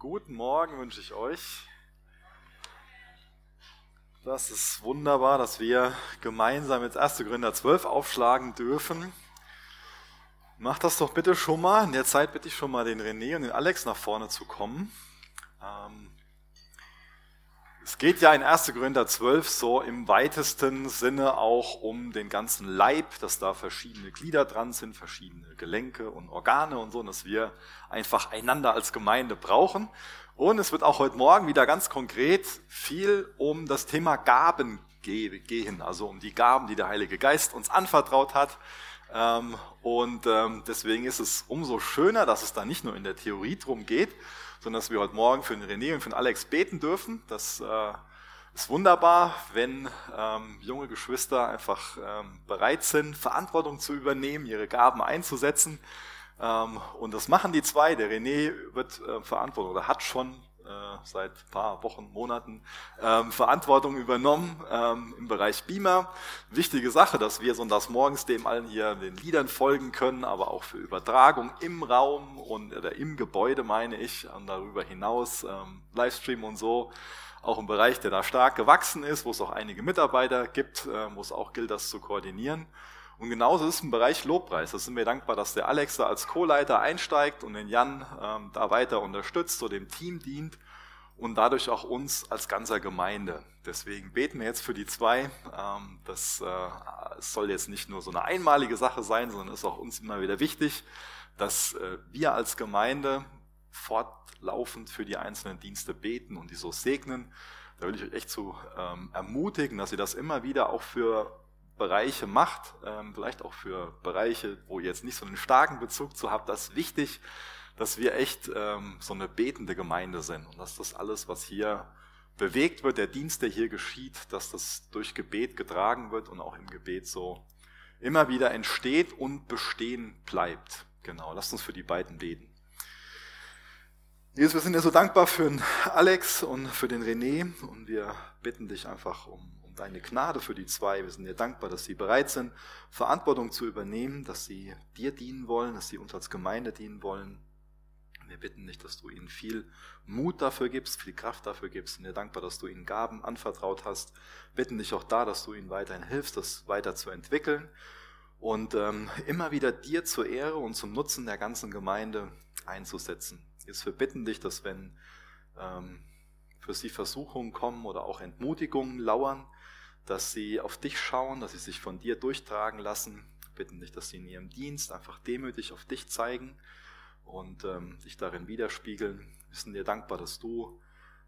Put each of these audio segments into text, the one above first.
Guten Morgen wünsche ich euch. Das ist wunderbar, dass wir gemeinsam jetzt 1. Gründer 12 aufschlagen dürfen. Macht das doch bitte schon mal. In der Zeit bitte ich schon mal den René und den Alex nach vorne zu kommen. Ähm, es geht ja in 1. Korinther 12 so im weitesten Sinne auch um den ganzen Leib, dass da verschiedene Glieder dran sind, verschiedene Gelenke und Organe und so, und dass wir einfach einander als Gemeinde brauchen. Und es wird auch heute Morgen wieder ganz konkret viel um das Thema Gaben gehen, also um die Gaben, die der Heilige Geist uns anvertraut hat. Ähm, und ähm, deswegen ist es umso schöner, dass es da nicht nur in der Theorie drum geht, sondern dass wir heute Morgen für den René und für den Alex beten dürfen. Das äh, ist wunderbar, wenn ähm, junge Geschwister einfach ähm, bereit sind, Verantwortung zu übernehmen, ihre Gaben einzusetzen. Ähm, und das machen die zwei. Der René wird äh, Verantwortung oder hat schon äh, seit paar Wochen, Monaten ähm, Verantwortung übernommen ähm, im Bereich Beamer. Wichtige Sache, dass wir sonntags morgens dem allen hier den Liedern folgen können, aber auch für Übertragung im Raum und oder im Gebäude meine ich und darüber hinaus ähm, Livestream und so. Auch im Bereich, der da stark gewachsen ist, wo es auch einige Mitarbeiter gibt, äh, wo es auch gilt, das zu koordinieren. Und genauso ist im Bereich Lobpreis. Da sind wir dankbar, dass der Alex da als Co-Leiter einsteigt und den Jan ähm, da weiter unterstützt, so dem Team dient und dadurch auch uns als ganzer Gemeinde. Deswegen beten wir jetzt für die zwei. Ähm, das äh, soll jetzt nicht nur so eine einmalige Sache sein, sondern ist auch uns immer wieder wichtig, dass äh, wir als Gemeinde fortlaufend für die einzelnen Dienste beten und die so segnen. Da will ich euch echt zu ähm, ermutigen, dass ihr das immer wieder auch für Bereiche macht, ähm, vielleicht auch für Bereiche, wo ihr jetzt nicht so einen starken Bezug zu habt, das ist wichtig, dass wir echt ähm, so eine betende Gemeinde sind und dass das alles, was hier bewegt wird, der Dienst, der hier geschieht, dass das durch Gebet getragen wird und auch im Gebet so immer wieder entsteht und bestehen bleibt. Genau, lasst uns für die beiden beten. Jesus, wir sind dir so dankbar für den Alex und für den René und wir bitten dich einfach um deine Gnade für die zwei. Wir sind dir dankbar, dass sie bereit sind, Verantwortung zu übernehmen, dass sie dir dienen wollen, dass sie uns als Gemeinde dienen wollen. Wir bitten dich, dass du ihnen viel Mut dafür gibst, viel Kraft dafür gibst. Wir dankbar, dass du ihnen Gaben anvertraut hast. Bitten dich auch da, dass du ihnen weiterhin hilfst, das weiter zu entwickeln und ähm, immer wieder dir zur Ehre und zum Nutzen der ganzen Gemeinde einzusetzen. Jetzt wir bitten dich, dass wenn ähm, für sie Versuchungen kommen oder auch Entmutigungen lauern, dass sie auf dich schauen, dass sie sich von dir durchtragen lassen. Bitten dich, dass sie in ihrem Dienst einfach demütig auf dich zeigen und ähm, dich darin widerspiegeln. Wir sind dir dankbar, dass du,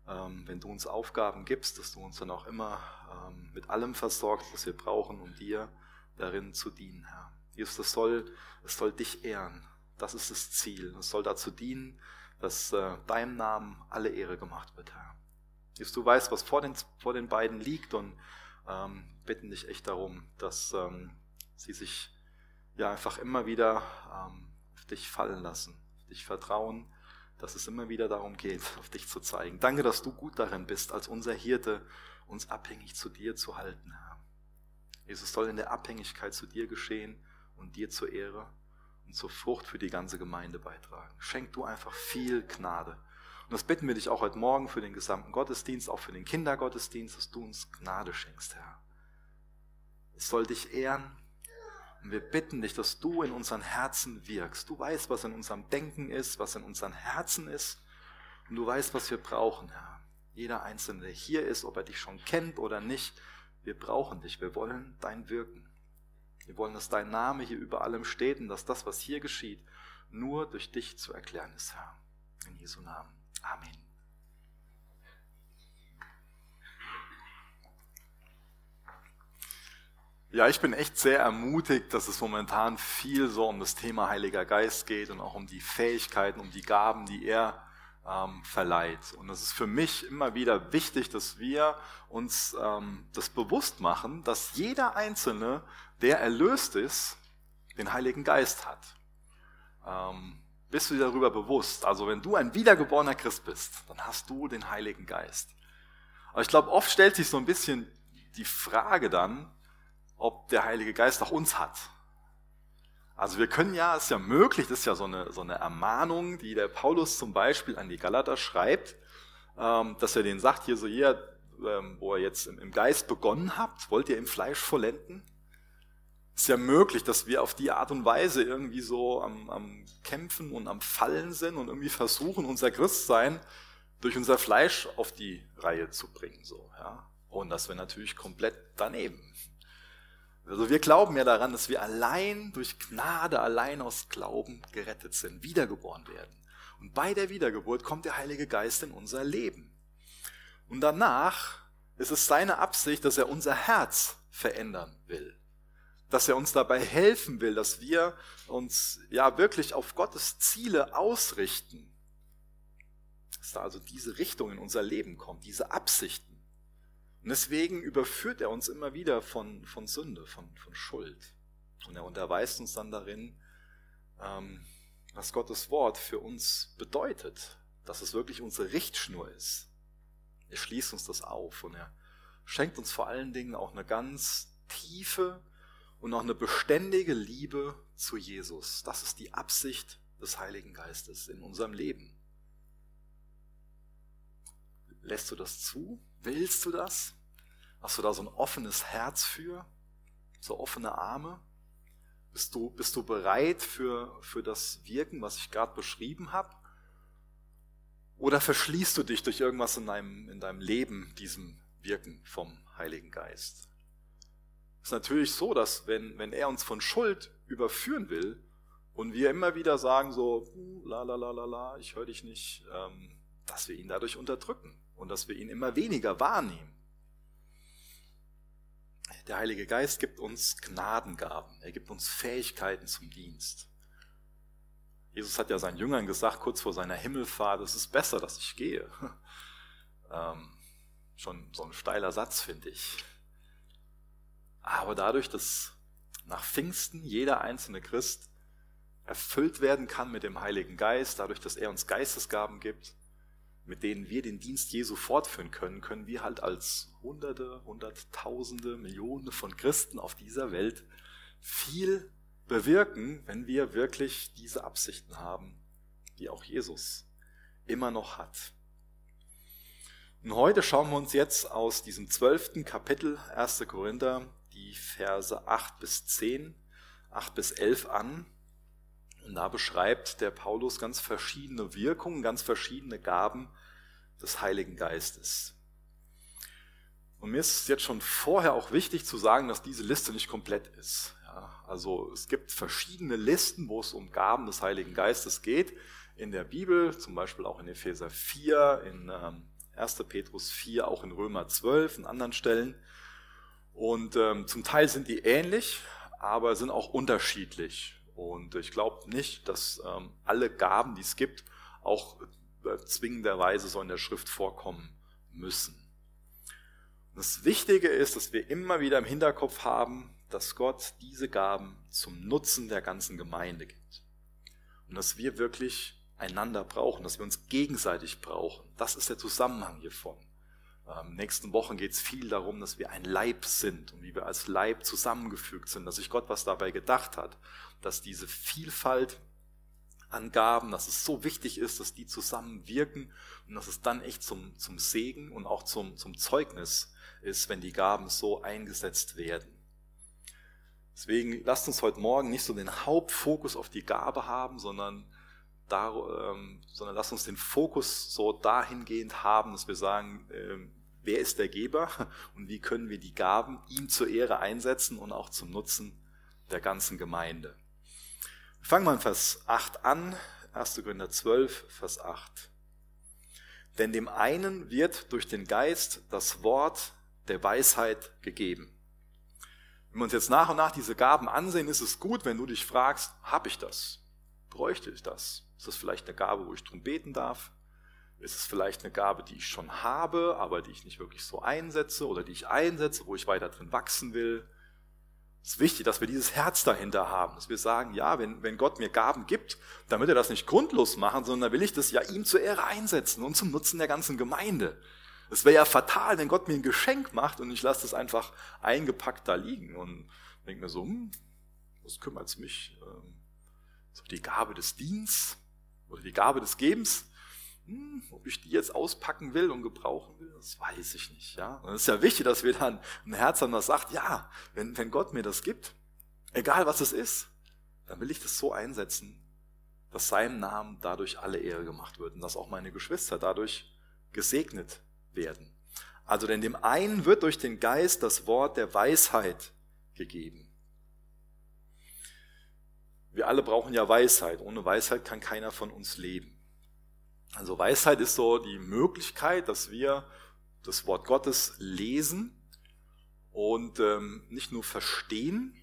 ähm, wenn du uns Aufgaben gibst, dass du uns dann auch immer ähm, mit allem versorgst, was wir brauchen, um dir darin zu dienen, Herr. Jesus, das soll, es soll dich ehren. Das ist das Ziel. Es soll dazu dienen, dass äh, deinem Namen alle Ehre gemacht wird, Herr. Jesus, du weißt, was vor den, vor den beiden liegt und ähm, bitten dich echt darum, dass ähm, sie sich ja einfach immer wieder ähm, auf dich fallen lassen, auf dich vertrauen, dass es immer wieder darum geht, auf dich zu zeigen. Danke, dass du gut darin bist, als unser Hirte uns abhängig zu dir zu halten, Herr. Jesus soll in der Abhängigkeit zu dir geschehen und dir zur Ehre und zur Frucht für die ganze Gemeinde beitragen. Schenk du einfach viel Gnade und das bitten wir dich auch heute Morgen für den gesamten Gottesdienst, auch für den Kindergottesdienst, dass du uns Gnade schenkst, Herr. Es soll dich ehren. Und wir bitten dich, dass du in unseren Herzen wirkst. Du weißt, was in unserem Denken ist, was in unseren Herzen ist. Und du weißt, was wir brauchen, Herr. Jeder Einzelne, der hier ist, ob er dich schon kennt oder nicht, wir brauchen dich. Wir wollen dein Wirken. Wir wollen, dass dein Name hier über allem steht und dass das, was hier geschieht, nur durch dich zu erklären ist, Herr. In Jesu Namen. Amen. Ja, ich bin echt sehr ermutigt, dass es momentan viel so um das Thema Heiliger Geist geht und auch um die Fähigkeiten, um die Gaben, die er ähm, verleiht. Und es ist für mich immer wieder wichtig, dass wir uns ähm, das bewusst machen, dass jeder Einzelne, der erlöst ist, den Heiligen Geist hat. Ähm, bist du dir darüber bewusst. Also wenn du ein wiedergeborener Christ bist, dann hast du den Heiligen Geist. Aber ich glaube, oft stellt sich so ein bisschen die Frage dann, ob der Heilige Geist auch uns hat. Also wir können ja, ist ja möglich, das ist ja so eine, so eine Ermahnung, die der Paulus zum Beispiel an die Galater schreibt, ähm, dass er denen sagt, hier so, ihr, ähm, wo ihr jetzt im Geist begonnen habt, wollt ihr im Fleisch vollenden? Ist ja möglich, dass wir auf die Art und Weise irgendwie so am, am Kämpfen und am Fallen sind und irgendwie versuchen, unser Christsein durch unser Fleisch auf die Reihe zu bringen, so, ja. Und das wäre natürlich komplett daneben. Also wir glauben ja daran, dass wir allein durch Gnade, allein aus Glauben gerettet sind, wiedergeboren werden. Und bei der Wiedergeburt kommt der Heilige Geist in unser Leben. Und danach ist es seine Absicht, dass er unser Herz verändern will. Dass er uns dabei helfen will, dass wir uns ja wirklich auf Gottes Ziele ausrichten. Dass da also diese Richtung in unser Leben kommt, diese Absichten. Und deswegen überführt er uns immer wieder von, von Sünde, von, von Schuld. Und er unterweist uns dann darin, ähm, was Gottes Wort für uns bedeutet, dass es wirklich unsere Richtschnur ist. Er schließt uns das auf und er schenkt uns vor allen Dingen auch eine ganz tiefe und auch eine beständige Liebe zu Jesus. Das ist die Absicht des Heiligen Geistes in unserem Leben. Lässt du das zu? Willst du das? Hast du da so ein offenes Herz für? So offene Arme? Bist du, bist du bereit für, für das Wirken, was ich gerade beschrieben habe? Oder verschließt du dich durch irgendwas in deinem, in deinem Leben diesem Wirken vom Heiligen Geist? Ist natürlich so, dass wenn, wenn er uns von Schuld überführen will und wir immer wieder sagen so, la la la la la, ich höre dich nicht, ähm, dass wir ihn dadurch unterdrücken und dass wir ihn immer weniger wahrnehmen. Der Heilige Geist gibt uns Gnadengaben, er gibt uns Fähigkeiten zum Dienst. Jesus hat ja seinen Jüngern gesagt, kurz vor seiner Himmelfahrt, es ist besser, dass ich gehe. Ähm, schon so ein steiler Satz, finde ich. Aber dadurch, dass nach Pfingsten jeder einzelne Christ erfüllt werden kann mit dem Heiligen Geist, dadurch, dass er uns Geistesgaben gibt, mit denen wir den Dienst Jesu fortführen können, können wir halt als Hunderte, Hunderttausende, Millionen von Christen auf dieser Welt viel bewirken, wenn wir wirklich diese Absichten haben, die auch Jesus immer noch hat. Und heute schauen wir uns jetzt aus diesem zwölften Kapitel 1. Korinther die Verse 8 bis 10, 8 bis 11 an. Und da beschreibt der Paulus ganz verschiedene Wirkungen, ganz verschiedene Gaben des Heiligen Geistes. Und mir ist jetzt schon vorher auch wichtig zu sagen, dass diese Liste nicht komplett ist. Ja, also es gibt verschiedene Listen, wo es um Gaben des Heiligen Geistes geht. In der Bibel, zum Beispiel auch in Epheser 4, in ähm, 1. Petrus 4, auch in Römer 12, in anderen Stellen. Und ähm, zum Teil sind die ähnlich, aber sind auch unterschiedlich. Und ich glaube nicht, dass ähm, alle Gaben, die es gibt, auch äh, zwingenderweise so in der Schrift vorkommen müssen. Und das Wichtige ist, dass wir immer wieder im Hinterkopf haben, dass Gott diese Gaben zum Nutzen der ganzen Gemeinde gibt. Und dass wir wirklich einander brauchen, dass wir uns gegenseitig brauchen. Das ist der Zusammenhang hiervon. Ähm, nächsten Wochen geht es viel darum, dass wir ein Leib sind und wie wir als Leib zusammengefügt sind, dass sich Gott was dabei gedacht hat, dass diese Vielfalt an Gaben, dass es so wichtig ist, dass die zusammen wirken und dass es dann echt zum, zum Segen und auch zum, zum Zeugnis ist, wenn die Gaben so eingesetzt werden. Deswegen lasst uns heute Morgen nicht so den Hauptfokus auf die Gabe haben, sondern, da, ähm, sondern lasst uns den Fokus so dahingehend haben, dass wir sagen, ähm, wer ist der Geber und wie können wir die Gaben ihm zur Ehre einsetzen und auch zum Nutzen der ganzen Gemeinde. Fangen wir in Vers 8 an, 1. Korinther 12, Vers 8. Denn dem einen wird durch den Geist das Wort der Weisheit gegeben. Wenn wir uns jetzt nach und nach diese Gaben ansehen, ist es gut, wenn du dich fragst, habe ich das? Bräuchte ich das? Ist das vielleicht eine Gabe, wo ich drum beten darf? Ist es vielleicht eine Gabe, die ich schon habe, aber die ich nicht wirklich so einsetze oder die ich einsetze, wo ich weiter drin wachsen will? Es ist wichtig, dass wir dieses Herz dahinter haben, dass wir sagen, ja, wenn, wenn Gott mir Gaben gibt, dann wird er das nicht grundlos machen, sondern will ich das ja ihm zur Ehre einsetzen und zum Nutzen der ganzen Gemeinde. Es wäre ja fatal, wenn Gott mir ein Geschenk macht und ich lasse das einfach eingepackt da liegen und denke mir so, hm, Was kümmert es mich? Ähm, so die Gabe des Dienstes oder die Gabe des Gebens? Hm, ob ich die jetzt auspacken will und gebrauchen will, das weiß ich nicht. Ja? Und es ist ja wichtig, dass wir dann ein Herz haben, das sagt, ja, wenn, wenn Gott mir das gibt, egal was es ist, dann will ich das so einsetzen, dass seinem Namen dadurch alle Ehre gemacht wird und dass auch meine Geschwister dadurch gesegnet werden. Also denn dem einen wird durch den Geist das Wort der Weisheit gegeben. Wir alle brauchen ja Weisheit. Ohne Weisheit kann keiner von uns leben. Also Weisheit ist so die Möglichkeit, dass wir das Wort Gottes lesen und ähm, nicht nur verstehen,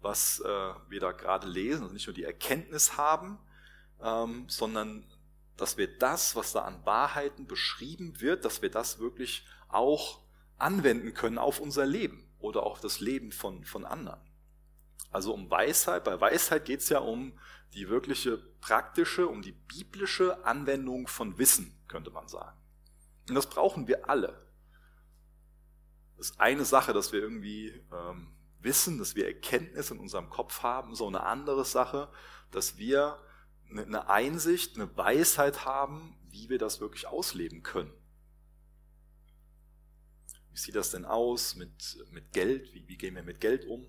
was äh, wir da gerade lesen, also nicht nur die Erkenntnis haben, ähm, sondern dass wir das, was da an Wahrheiten beschrieben wird, dass wir das wirklich auch anwenden können auf unser Leben oder auf das Leben von, von anderen. Also um Weisheit, bei Weisheit geht es ja um die wirkliche praktische, um die biblische Anwendung von Wissen, könnte man sagen. Und das brauchen wir alle. Das ist eine Sache, dass wir irgendwie ähm, wissen, dass wir Erkenntnis in unserem Kopf haben, so eine andere Sache, dass wir eine Einsicht, eine Weisheit haben, wie wir das wirklich ausleben können. Wie sieht das denn aus mit, mit Geld? Wie, wie gehen wir mit Geld um?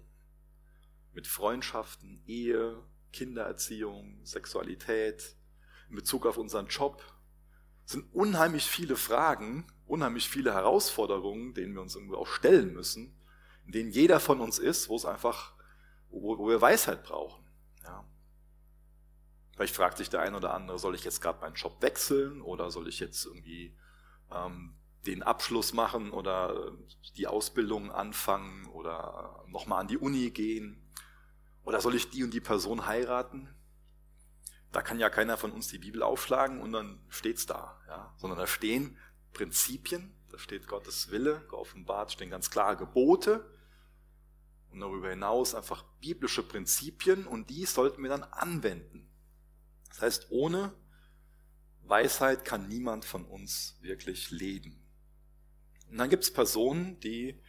Mit Freundschaften, Ehe, Kindererziehung, Sexualität, in Bezug auf unseren Job. Es sind unheimlich viele Fragen, unheimlich viele Herausforderungen, denen wir uns irgendwie auch stellen müssen, in denen jeder von uns ist, wo es einfach, wo, wo wir Weisheit brauchen. Ja. Vielleicht fragt sich der eine oder andere, soll ich jetzt gerade meinen Job wechseln oder soll ich jetzt irgendwie ähm, den Abschluss machen oder äh, die Ausbildung anfangen oder nochmal an die Uni gehen oder soll ich die und die Person heiraten? Da kann ja keiner von uns die Bibel aufschlagen und dann steht's da, ja? sondern da stehen Prinzipien, da steht Gottes Wille, geoffenbart stehen ganz klare Gebote und darüber hinaus einfach biblische Prinzipien und die sollten wir dann anwenden. Das heißt, ohne Weisheit kann niemand von uns wirklich leben. Und dann gibt es Personen, die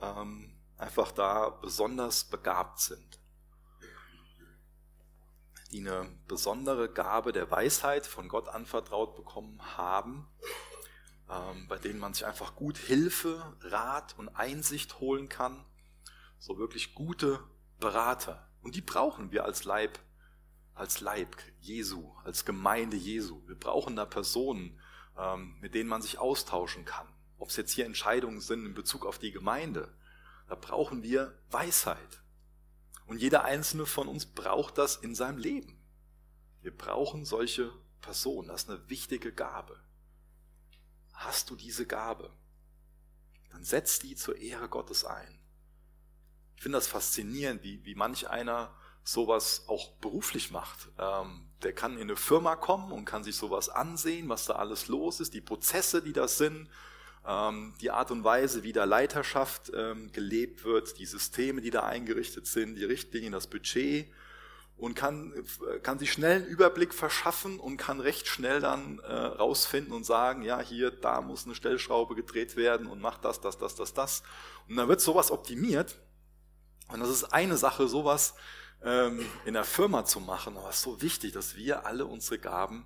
ähm, einfach da besonders begabt sind, die eine besondere Gabe der Weisheit von Gott anvertraut bekommen haben, ähm, bei denen man sich einfach gut Hilfe, Rat und Einsicht holen kann. So wirklich gute Berater. Und die brauchen wir als Leib als Leib Jesu, als Gemeinde Jesu. Wir brauchen da Personen, ähm, mit denen man sich austauschen kann. Ob es jetzt hier Entscheidungen sind in Bezug auf die Gemeinde, da brauchen wir Weisheit. Und jeder einzelne von uns braucht das in seinem Leben. Wir brauchen solche Personen. Das ist eine wichtige Gabe. Hast du diese Gabe? Dann setz die zur Ehre Gottes ein. Ich finde das faszinierend, wie, wie manch einer sowas auch beruflich macht. Ähm, der kann in eine Firma kommen und kann sich sowas ansehen, was da alles los ist, die Prozesse, die das sind, die Art und Weise, wie da Leiterschaft ähm, gelebt wird, die Systeme, die da eingerichtet sind, die Richtlinien, das Budget und kann, äh, kann sich schnell einen Überblick verschaffen und kann recht schnell dann äh, rausfinden und sagen, ja, hier, da muss eine Stellschraube gedreht werden und macht das, das, das, das, das. Und dann wird sowas optimiert. Und das ist eine Sache, sowas ähm, in der Firma zu machen. Aber es ist so wichtig, dass wir alle unsere Gaben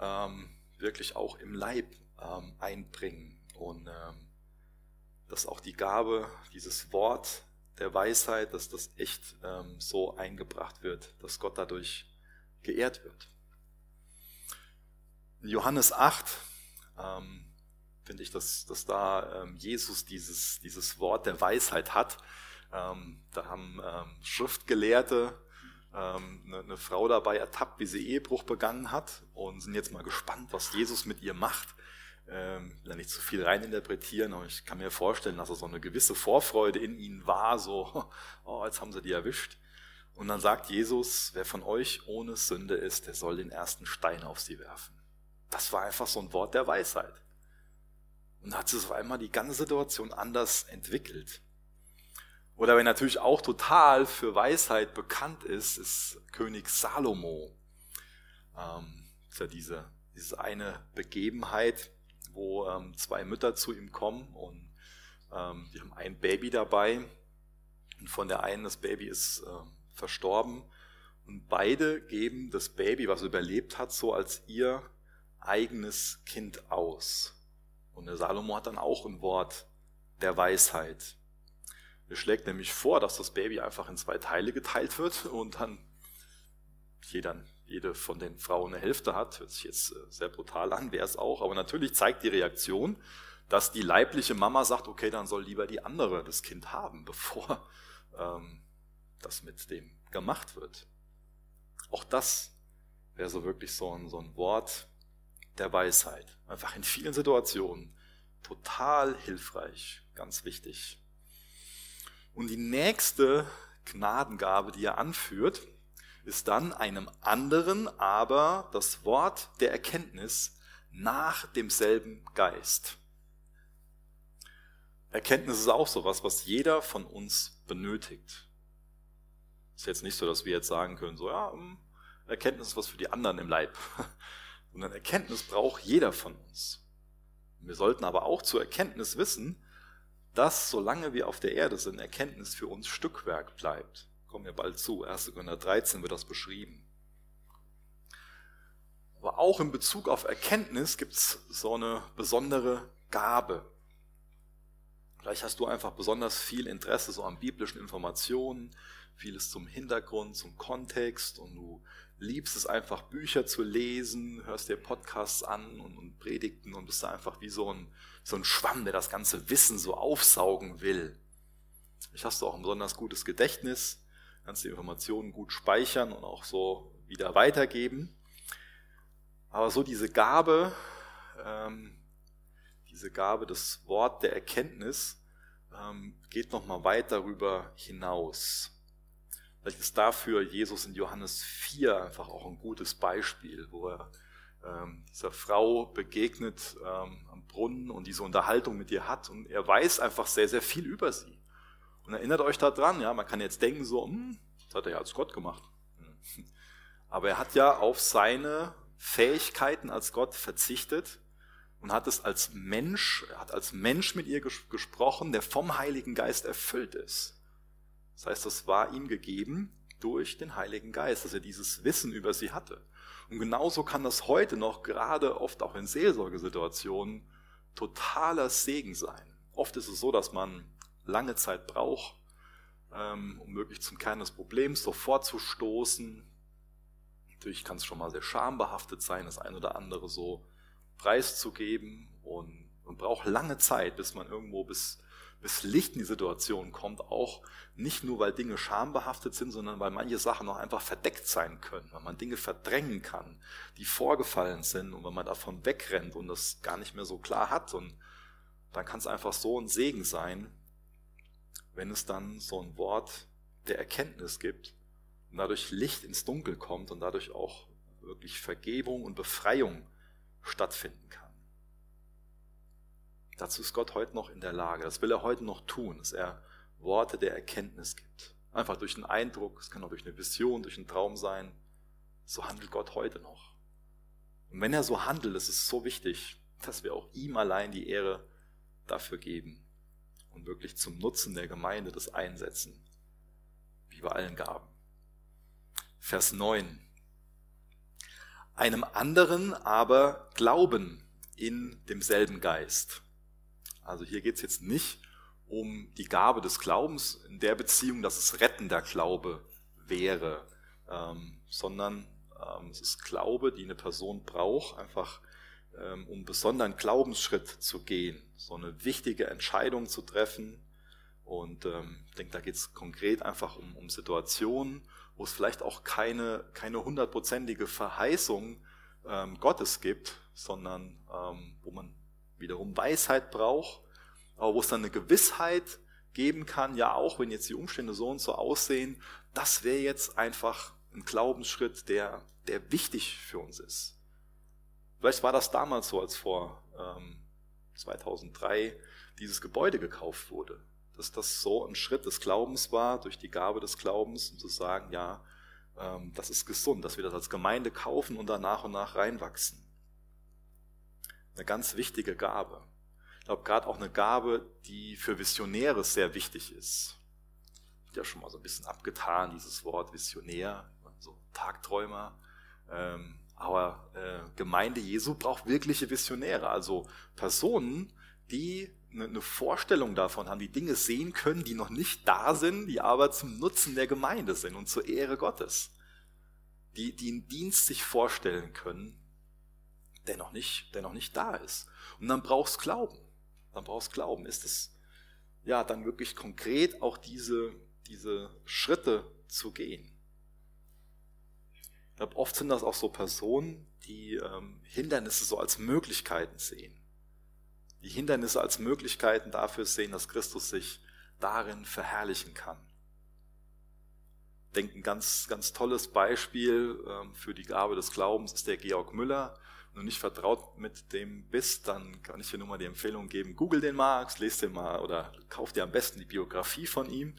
ähm, wirklich auch im Leib ähm, einbringen und ähm, dass auch die Gabe, dieses Wort der Weisheit, dass das echt ähm, so eingebracht wird, dass Gott dadurch geehrt wird. In Johannes 8 ähm, finde ich, dass, dass da ähm, Jesus dieses, dieses Wort der Weisheit hat. Ähm, da haben ähm, Schriftgelehrte ähm, eine, eine, Frau dabei ertappt, wie sie Ehebruch begangen hat und sind jetzt mal gespannt, was Jesus mit ihr macht. Ähm, will da nicht zu viel reininterpretieren, aber ich kann mir vorstellen, dass er so eine gewisse Vorfreude in ihnen war, so, oh, jetzt haben sie die erwischt. Und dann sagt Jesus, wer von euch ohne Sünde ist, der soll den ersten Stein auf sie werfen. Das war einfach so ein Wort der Weisheit. Und da hat sich auf einmal die ganze Situation anders entwickelt. Oder wer natürlich auch total für Weisheit bekannt ist, ist König Salomo. Ähm, ist ja diese, diese eine Begebenheit, wo ähm, zwei Mütter zu ihm kommen und ähm, die haben ein Baby dabei. Und von der einen, das Baby ist äh, verstorben. Und beide geben das Baby, was überlebt hat, so als ihr eigenes Kind aus. Und der Salomo hat dann auch ein Wort der Weisheit. Er schlägt nämlich vor, dass das Baby einfach in zwei Teile geteilt wird und dann jeder, jede von den Frauen eine Hälfte hat. Hört sich jetzt äh, sehr brutal an, wäre es auch. Aber natürlich zeigt die Reaktion, dass die leibliche Mama sagt, okay, dann soll lieber die andere das Kind haben, bevor ähm, das mit dem gemacht wird. Auch das wäre so wirklich so ein, so ein Wort der Weisheit. Einfach in vielen Situationen total hilfreich, ganz wichtig. Und die nächste Gnadengabe, die er anführt, ist dann einem anderen, aber das Wort der Erkenntnis nach demselben Geist. Erkenntnis ist auch sowas, was jeder von uns benötigt. Ist jetzt nicht so, dass wir jetzt sagen können, so ja, hm, Erkenntnis ist was für die anderen im Leib, sondern Erkenntnis braucht jeder von uns. Wir sollten aber auch zur Erkenntnis wissen, dass solange wir auf der Erde sind, Erkenntnis für uns Stückwerk bleibt. Kommen wir bald zu. 1. Korinther 13 wird das beschrieben. Aber auch in Bezug auf Erkenntnis gibt es so eine besondere Gabe. Vielleicht hast du einfach besonders viel Interesse so an biblischen Informationen, vieles zum Hintergrund, zum Kontext und du liebst es einfach, Bücher zu lesen, hörst dir Podcasts an und, und Predigten und bist da einfach wie so ein, so ein Schwamm, der das ganze Wissen so aufsaugen will. Ich hast du auch ein besonders gutes Gedächtnis, kannst die Informationen gut speichern und auch so wieder weitergeben. Aber so diese Gabe, ähm, diese Gabe, das Wort der Erkenntnis, ähm, geht nochmal weit darüber hinaus. Vielleicht ist dafür Jesus in Johannes 4 einfach auch ein gutes Beispiel, wo er ähm, dieser Frau begegnet ähm, am Brunnen und diese Unterhaltung mit ihr hat und er weiß einfach sehr, sehr viel über sie. Und erinnert euch daran, ja, man kann jetzt denken so, hm, das hat er ja als Gott gemacht. Aber er hat ja auf seine Fähigkeiten als Gott verzichtet und hat es als Mensch, er hat als Mensch mit ihr gesprochen, der vom Heiligen Geist erfüllt ist. Das heißt, das war ihm gegeben durch den Heiligen Geist, dass er dieses Wissen über sie hatte. Und genauso kann das heute noch, gerade oft auch in Seelsorgesituationen, totaler Segen sein. Oft ist es so, dass man lange Zeit braucht, ähm, um wirklich zum Kern des Problems sofort zu stoßen. Natürlich kann es schon mal sehr schambehaftet sein, das ein oder andere so preiszugeben und man braucht lange Zeit, bis man irgendwo bis bis Licht in die Situation kommt, auch nicht nur, weil Dinge schambehaftet sind, sondern weil manche Sachen noch einfach verdeckt sein können, weil man Dinge verdrängen kann, die vorgefallen sind und wenn man davon wegrennt und das gar nicht mehr so klar hat und dann kann es einfach so ein Segen sein, wenn es dann so ein Wort der Erkenntnis gibt und dadurch Licht ins Dunkel kommt und dadurch auch wirklich Vergebung und Befreiung stattfinden kann. Dazu ist Gott heute noch in der Lage. Das will er heute noch tun, dass er Worte der Erkenntnis gibt. Einfach durch einen Eindruck, es kann auch durch eine Vision, durch einen Traum sein. So handelt Gott heute noch. Und wenn er so handelt, ist es so wichtig, dass wir auch ihm allein die Ehre dafür geben und wirklich zum Nutzen der Gemeinde das einsetzen, wie bei allen Gaben. Vers 9. Einem anderen aber glauben in demselben Geist. Also hier geht es jetzt nicht um die Gabe des Glaubens in der Beziehung, dass es rettender Glaube wäre, ähm, sondern ähm, es ist Glaube, die eine Person braucht, einfach um einen besonderen Glaubensschritt zu gehen, so eine wichtige Entscheidung zu treffen. Und ähm, ich denke, da geht es konkret einfach um, um Situationen, wo es vielleicht auch keine, keine hundertprozentige Verheißung ähm, Gottes gibt, sondern ähm, wo man wiederum Weisheit braucht, aber wo es dann eine Gewissheit geben kann, ja auch wenn jetzt die Umstände so und so aussehen, das wäre jetzt einfach ein Glaubensschritt, der, der wichtig für uns ist. Vielleicht war das damals so, als vor ähm, 2003 dieses Gebäude gekauft wurde, dass das so ein Schritt des Glaubens war, durch die Gabe des Glaubens, um zu sagen, ja, ähm, das ist gesund, dass wir das als Gemeinde kaufen und dann nach und nach reinwachsen. Eine ganz wichtige Gabe. Ich glaube, gerade auch eine Gabe, die für Visionäre sehr wichtig ist. wird ja schon mal so ein bisschen abgetan, dieses Wort Visionär, so Tagträumer. Ähm, aber äh, Gemeinde Jesu braucht wirkliche Visionäre, also Personen, die eine Vorstellung davon haben, die Dinge sehen können, die noch nicht da sind, die aber zum Nutzen der Gemeinde sind und zur Ehre Gottes. Die, die einen Dienst sich vorstellen können, der noch nicht, der noch nicht da ist. Und dann brauchst Glauben. Dann brauchst Glauben. Ist es ja dann wirklich konkret auch diese, diese Schritte zu gehen? Ich glaube, oft sind das auch so Personen, die ähm, Hindernisse so als Möglichkeiten sehen die Hindernisse als Möglichkeiten dafür sehen, dass Christus sich darin verherrlichen kann. Ich denke, ein ganz, ganz tolles Beispiel ähm, für die Gabe des Glaubens ist der Georg Müller. Wenn du nicht vertraut mit dem bist, dann kann ich dir nur mal die Empfehlung geben, google den Marx, lest den mal oder kauf dir am besten die Biografie von ihm.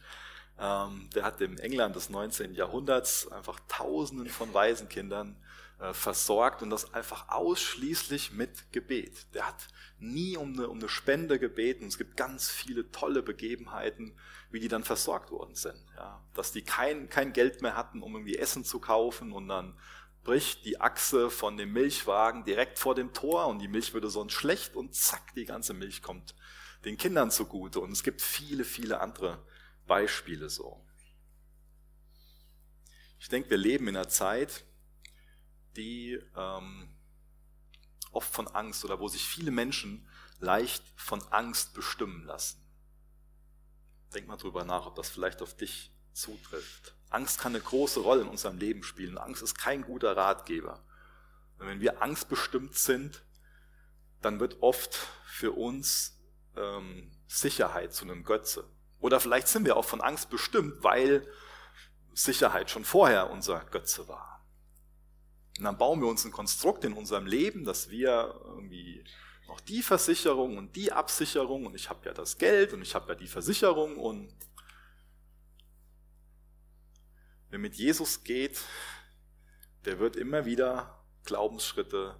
Ähm, der hat im England des 19. Jahrhunderts einfach Tausenden von Waisenkindern äh, versorgt und das einfach ausschließlich mit Gebet. Der hat nie um eine, um eine Spende gebeten. Es gibt ganz viele tolle Begebenheiten, wie die dann versorgt worden sind. Ja, dass die kein, kein Geld mehr hatten, um irgendwie Essen zu kaufen und dann bricht die Achse von dem Milchwagen direkt vor dem Tor und die Milch würde sonst schlecht und zack, die ganze Milch kommt den Kindern zugute. Und es gibt viele, viele andere Beispiele so. Ich denke, wir leben in einer Zeit, die ähm, oft von Angst oder wo sich viele Menschen leicht von Angst bestimmen lassen. Denk mal drüber nach, ob das vielleicht auf dich zutrifft. Angst kann eine große Rolle in unserem Leben spielen. Angst ist kein guter Ratgeber. Und wenn wir angstbestimmt sind, dann wird oft für uns ähm, Sicherheit zu einem Götze. Oder vielleicht sind wir auch von Angst bestimmt, weil Sicherheit schon vorher unser Götze war. Und dann bauen wir uns ein Konstrukt in unserem Leben, dass wir irgendwie noch die Versicherung und die Absicherung und ich habe ja das Geld und ich habe ja die Versicherung und wer mit Jesus geht, der wird immer wieder Glaubensschritte,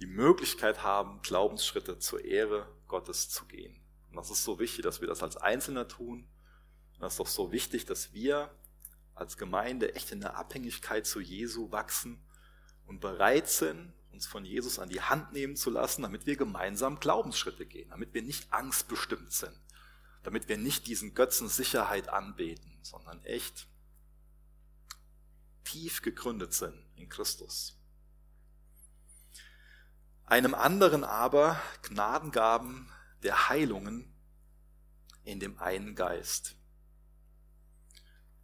die Möglichkeit haben, Glaubensschritte zur Ehre Gottes zu gehen. Und das ist so wichtig, dass wir das als Einzelner tun. Und das ist doch so wichtig, dass wir als Gemeinde echt in der Abhängigkeit zu Jesu wachsen und bereit sind, uns von Jesus an die Hand nehmen zu lassen, damit wir gemeinsam Glaubensschritte gehen, damit wir nicht angstbestimmt sind, damit wir nicht diesen Götzen Sicherheit anbeten, sondern echt tief gegründet sind in Christus. Einem anderen aber Gnadengaben der Heilungen in dem einen Geist.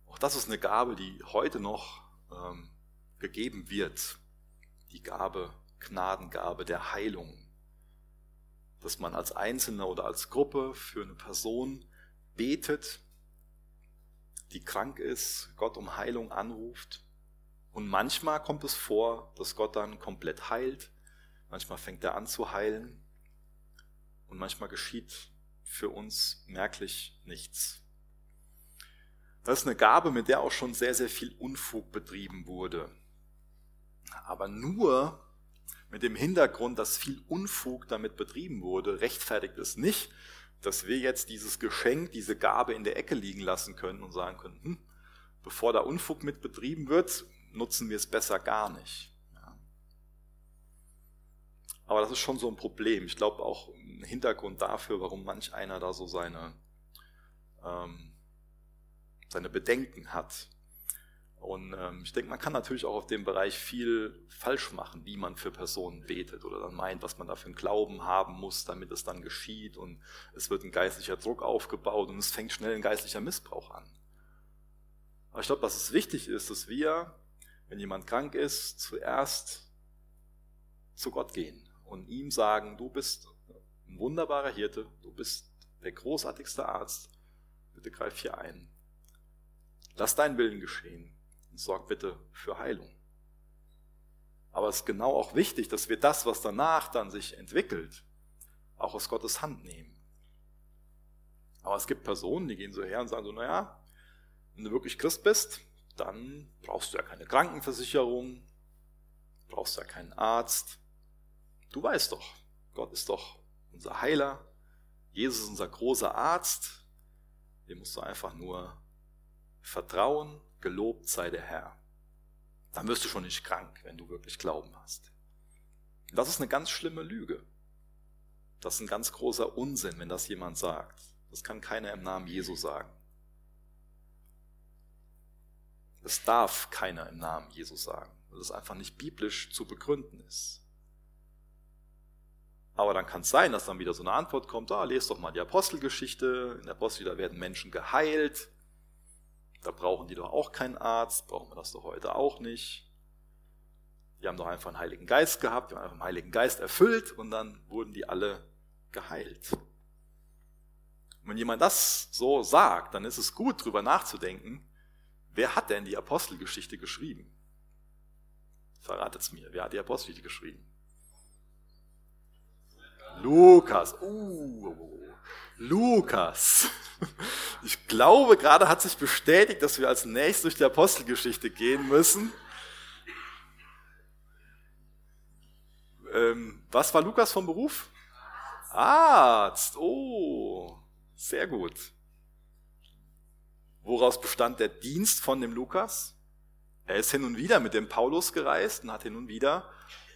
Auch das ist eine Gabe, die heute noch ähm, gegeben wird die Gabe, Gnadengabe der Heilung. Dass man als Einzelner oder als Gruppe für eine Person betet, die krank ist, Gott um Heilung anruft. Und manchmal kommt es vor, dass Gott dann komplett heilt. Manchmal fängt er an zu heilen. Und manchmal geschieht für uns merklich nichts. Das ist eine Gabe, mit der auch schon sehr, sehr viel Unfug betrieben wurde aber nur mit dem Hintergrund, dass viel Unfug damit betrieben wurde, rechtfertigt es nicht, dass wir jetzt dieses Geschenk, diese Gabe in der Ecke liegen lassen können und sagen können, hm, bevor da Unfug mit betrieben wird, nutzen wir es besser gar nicht. Aber das ist schon so ein Problem. Ich glaube auch ein Hintergrund dafür, warum manch einer da so seine, ähm, seine Bedenken hat. Und ähm, ich denke, man kann natürlich auch auf dem Bereich viel falsch machen, wie man für Personen betet oder dann meint, was man da für einen Glauben haben muss, damit es dann geschieht und es wird ein geistlicher Druck aufgebaut und es fängt schnell ein geistlicher Missbrauch an. Aber ich glaube, dass es wichtig ist, dass wir, wenn jemand krank ist, zuerst zu Gott gehen und ihm sagen, du bist ein wunderbarer Hirte, du bist der großartigste Arzt, bitte greif hier ein. Lass deinen Willen geschehen und sorg bitte für Heilung. Aber es ist genau auch wichtig, dass wir das, was danach dann sich entwickelt, auch aus Gottes Hand nehmen. Aber es gibt Personen, die gehen so her und sagen so, naja, wenn du wirklich Christ bist, dann brauchst du ja keine Krankenversicherung, brauchst ja keinen Arzt. Du weißt doch, Gott ist doch unser Heiler, Jesus ist unser großer Arzt, dem musst du einfach nur Vertrauen, gelobt sei der Herr. Dann wirst du schon nicht krank, wenn du wirklich Glauben hast. das ist eine ganz schlimme Lüge. Das ist ein ganz großer Unsinn, wenn das jemand sagt. Das kann keiner im Namen Jesu sagen. Das darf keiner im Namen Jesu sagen, weil es einfach nicht biblisch zu begründen ist. Aber dann kann es sein, dass dann wieder so eine Antwort kommt, ah, lest doch mal die Apostelgeschichte, in der Apostel, da werden Menschen geheilt, da brauchen die doch auch keinen Arzt, brauchen wir das doch heute auch nicht. Die haben doch einfach einen Heiligen Geist gehabt, die haben einfach einen Heiligen Geist erfüllt und dann wurden die alle geheilt. Und wenn jemand das so sagt, dann ist es gut, drüber nachzudenken, wer hat denn die Apostelgeschichte geschrieben? Verratet es mir, wer hat die Apostelgeschichte geschrieben? Lukas. Uh, Lukas. Ich glaube, gerade hat sich bestätigt, dass wir als nächstes durch die Apostelgeschichte gehen müssen. Ähm, was war Lukas vom Beruf? Arzt. Oh, sehr gut. Woraus bestand der Dienst von dem Lukas? Er ist hin und wieder mit dem Paulus gereist und hat hin und wieder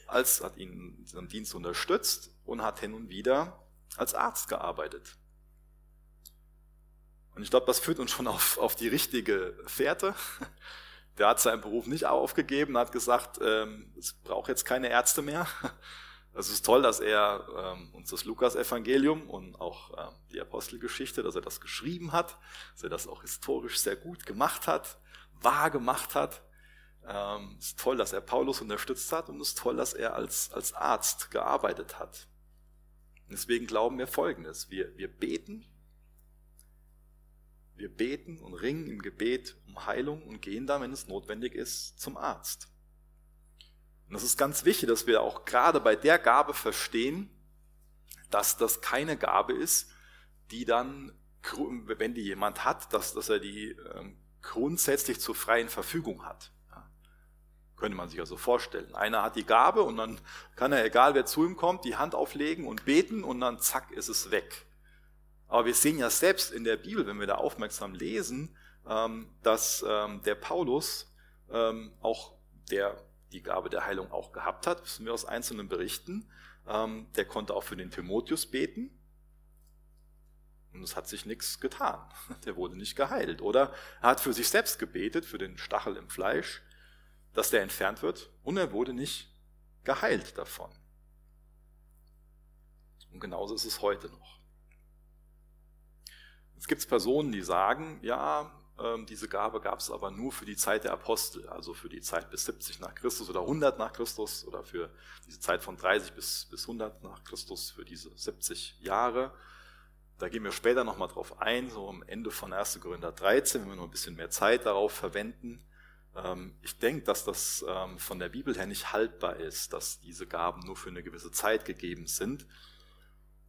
als, hat ihn in seinem Dienst unterstützt und hat hin und wieder als Arzt gearbeitet. Und ich glaube, das führt uns schon auf, auf die richtige Fährte. Der hat seinen Beruf nicht aufgegeben, hat gesagt, ähm, es braucht jetzt keine Ärzte mehr. Es ist toll, dass er ähm, uns das Lukas-Evangelium und auch ähm, die Apostelgeschichte, dass er das geschrieben hat, dass er das auch historisch sehr gut gemacht hat, wahr gemacht hat. Ähm, es ist toll, dass er Paulus unterstützt hat und es ist toll, dass er als, als Arzt gearbeitet hat. Deswegen glauben wir Folgendes. Wir, wir beten, wir beten und ringen im Gebet um Heilung und gehen dann, wenn es notwendig ist, zum Arzt. Und das ist ganz wichtig, dass wir auch gerade bei der Gabe verstehen, dass das keine Gabe ist, die dann, wenn die jemand hat, dass, dass er die ähm, grundsätzlich zur freien Verfügung hat. Könnte man sich also vorstellen. Einer hat die Gabe und dann kann er, egal wer zu ihm kommt, die Hand auflegen und beten und dann zack ist es weg. Aber wir sehen ja selbst in der Bibel, wenn wir da aufmerksam lesen, ähm, dass ähm, der Paulus ähm, auch, der die Gabe der Heilung auch gehabt hat, wissen wir aus einzelnen Berichten, der konnte auch für den Timotheus beten und es hat sich nichts getan. Der wurde nicht geheilt. Oder er hat für sich selbst gebetet, für den Stachel im Fleisch dass der entfernt wird und er wurde nicht geheilt davon. Und genauso ist es heute noch. Es gibt Personen, die sagen, ja, ähm, diese Gabe gab es aber nur für die Zeit der Apostel, also für die Zeit bis 70 nach Christus oder 100 nach Christus oder für diese Zeit von 30 bis, bis 100 nach Christus, für diese 70 Jahre. Da gehen wir später nochmal drauf ein, so am Ende von 1. Korinther 13, wenn wir noch ein bisschen mehr Zeit darauf verwenden. Ähm, ich denke, dass das ähm, von der Bibel her nicht haltbar ist, dass diese Gaben nur für eine gewisse Zeit gegeben sind.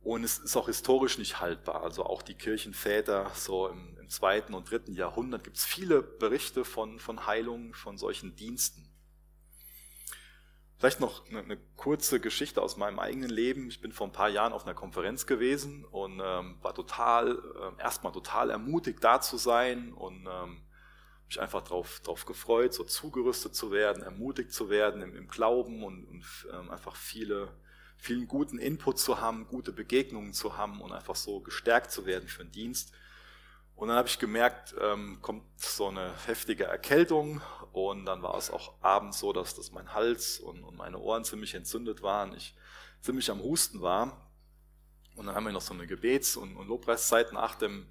Und es ist auch historisch nicht haltbar. Also auch die Kirchenväter, so im, im zweiten und dritten Jahrhundert, gibt es viele Berichte von, von Heilungen, von solchen Diensten. Vielleicht noch eine, eine, kurze Geschichte aus meinem eigenen Leben. Ich bin vor ein paar Jahren auf einer Konferenz gewesen und ähm, war total, äh, erstmal total ermutigt, da zu sein und ähm, mich einfach darauf drauf gefreut, so zugerüstet zu werden, ermutigt zu werden im, im Glauben und, und ähm, einfach viele, vielen guten Input zu haben, gute Begegnungen zu haben und einfach so gestärkt zu werden für den Dienst. Und dann habe ich gemerkt, ähm, kommt so eine heftige Erkältung und dann war es auch abends so, dass, dass mein Hals und, und meine Ohren ziemlich entzündet waren, ich ziemlich am Husten war. Und dann haben wir noch so eine Gebets- und, und Lobpreiszeit nach dem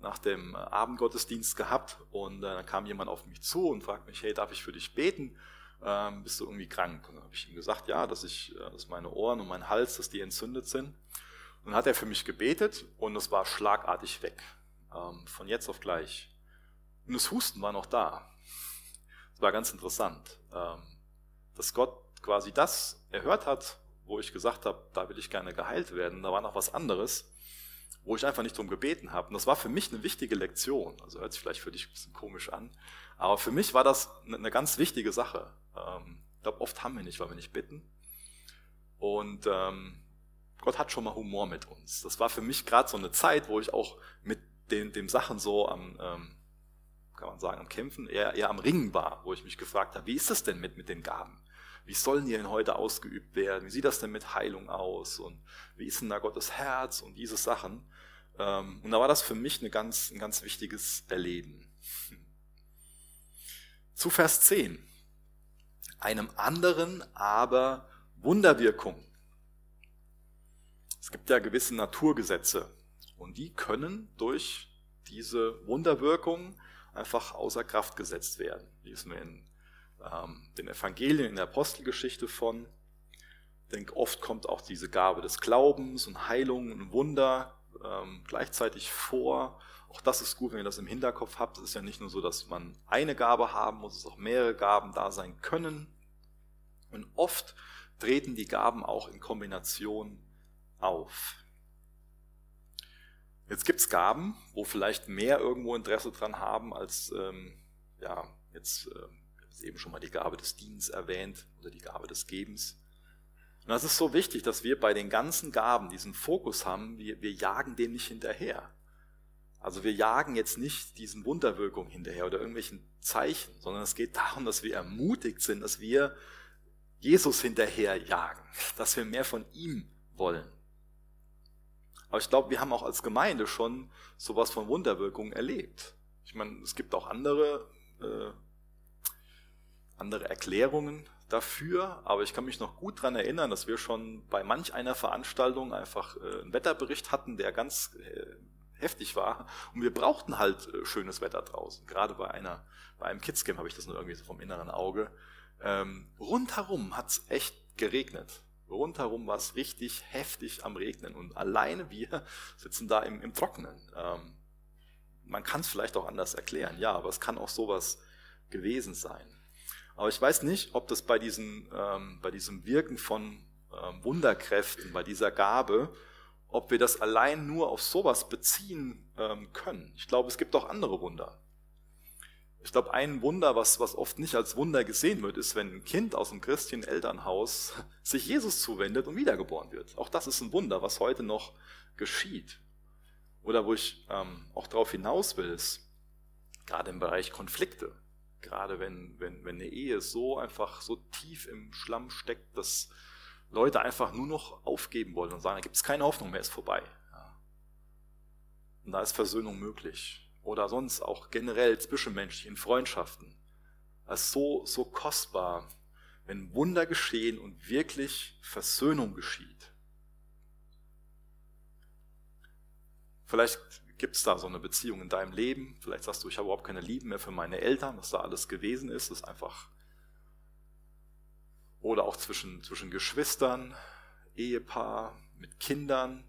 nach dem äh, Abendgottesdienst gehabt und äh, dann kam jemand auf mich zu und fragt mich, hey, darf ich für dich beten? Ähm, bist du irgendwie krank? Und dann habe ich ihm gesagt, ja, dass ich, äh, dass meine Ohren und mein Hals, dass die entzündet sind. Und dann hat er für mich gebetet und es war schlagartig weg, ähm, von jetzt auf gleich. Und das Husten war noch da. Es war ganz interessant, ähm, dass Gott quasi das erhört hat, wo ich gesagt habe, da will ich gerne geheilt werden. Da war noch was anderes wo ich einfach nicht drum gebeten habe. Und das war für mich eine wichtige Lektion. Also hört sich vielleicht für dich ein bisschen komisch an. Aber für mich war das eine ganz wichtige Sache. Ähm, ich glaube, oft haben wir nicht, weil wir nicht bitten. Und ähm, Gott hat schon mal Humor mit uns. Das war für mich gerade so eine Zeit, wo ich auch mit den, den Sachen so am ähm, kann man sagen, am Kämpfen, eher, eher am Ringen war, wo ich mich gefragt habe, wie ist das denn mit, mit den Gaben? Wie sollen die denn heute ausgeübt werden? Wie sieht das denn mit Heilung aus? Und wie ist denn da Gottes Herz und diese Sachen? Ähm, und da war das für mich eine ganz, ein ganz wichtiges Erleben. Zu Vers 10. Einem anderen aber Wunderwirkung. Es gibt ja gewisse Naturgesetze und die können durch diese Wunderwirkung einfach außer Kraft gesetzt werden. Lesen wir in ähm, den Evangelien, in der Apostelgeschichte von. Ich denke, oft kommt auch diese Gabe des Glaubens und Heilung und Wunder ähm, gleichzeitig vor. Auch das ist gut, wenn ihr das im Hinterkopf habt. Es ist ja nicht nur so, dass man eine Gabe haben muss, es auch mehrere Gaben da sein können. Und oft treten die Gaben auch in Kombination auf. Jetzt gibt's Gaben, wo vielleicht mehr irgendwo Interesse dran haben, als ähm, ja, jetzt äh, eben schon mal die Gabe des Dienstes erwähnt oder die Gabe des Gebens. Und das ist so wichtig, dass wir bei den ganzen Gaben diesen Fokus haben, wir, wir jagen dem nicht hinterher. Also wir jagen jetzt nicht diesen Wunderwirkungen hinterher oder irgendwelchen Zeichen, sondern es geht darum, dass wir ermutigt sind, dass wir Jesus hinterher jagen, dass wir mehr von ihm wollen. Aber ich glaube, wir haben auch als Gemeinde schon sowas von Wunderwirkungen erlebt. Ich meine, es gibt auch andere, äh, andere Erklärungen dafür, aber ich kann mich noch gut daran erinnern, dass wir schon bei manch einer Veranstaltung einfach äh, einen Wetterbericht hatten, der ganz äh, heftig war. Und wir brauchten halt äh, schönes Wetter draußen. Gerade bei einer, bei einem Kidscamp habe ich das nur irgendwie so vom inneren Auge. Ähm, rundherum hat es echt geregnet. Rundherum war es richtig heftig am Regnen und alleine wir sitzen da im, im Trockenen. Ähm, man kann es vielleicht auch anders erklären, ja, aber es kann auch sowas gewesen sein. Aber ich weiß nicht, ob das bei, diesen, ähm, bei diesem Wirken von ähm, Wunderkräften, bei dieser Gabe, ob wir das allein nur auf sowas beziehen ähm, können. Ich glaube, es gibt auch andere Wunder. Ich glaube, ein Wunder, was, was oft nicht als Wunder gesehen wird, ist, wenn ein Kind aus einem christlichen Elternhaus sich Jesus zuwendet und wiedergeboren wird. Auch das ist ein Wunder, was heute noch geschieht. Oder wo ich ähm, auch darauf hinaus will, ist gerade im Bereich Konflikte. Gerade wenn, wenn, wenn eine Ehe so einfach so tief im Schlamm steckt, dass Leute einfach nur noch aufgeben wollen und sagen, da gibt es keine Hoffnung mehr, ist vorbei. Ja. Und da ist Versöhnung möglich oder sonst auch generell zwischenmenschlich in Freundschaften. Es ist so, so kostbar, wenn Wunder geschehen und wirklich Versöhnung geschieht. Vielleicht gibt es da so eine Beziehung in deinem Leben. Vielleicht sagst du, ich habe überhaupt keine Liebe mehr für meine Eltern, was da alles gewesen ist. Ist einfach. Oder auch zwischen, zwischen Geschwistern, Ehepaar, mit Kindern,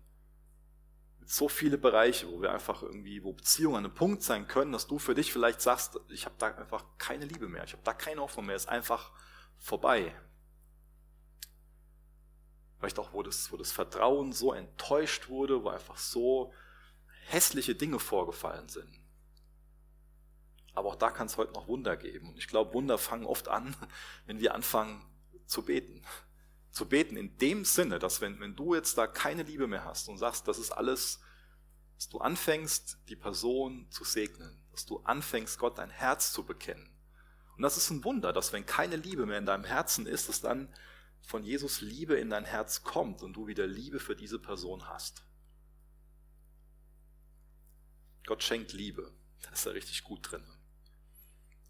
so viele Bereiche, wo wir einfach irgendwie, wo Beziehungen an einem Punkt sein können, dass du für dich vielleicht sagst, ich habe da einfach keine Liebe mehr, ich habe da keine Hoffnung mehr, ist einfach vorbei. Vielleicht auch, wo das, wo das Vertrauen so enttäuscht wurde, wo einfach so hässliche Dinge vorgefallen sind. Aber auch da kann es heute noch Wunder geben. Und ich glaube, Wunder fangen oft an, wenn wir anfangen zu beten zu beten in dem Sinne, dass wenn, wenn du jetzt da keine Liebe mehr hast und sagst, das ist alles, dass du anfängst, die Person zu segnen, dass du anfängst, Gott dein Herz zu bekennen. Und das ist ein Wunder, dass wenn keine Liebe mehr in deinem Herzen ist, dass dann von Jesus Liebe in dein Herz kommt und du wieder Liebe für diese Person hast. Gott schenkt Liebe. Da ist er richtig gut drin.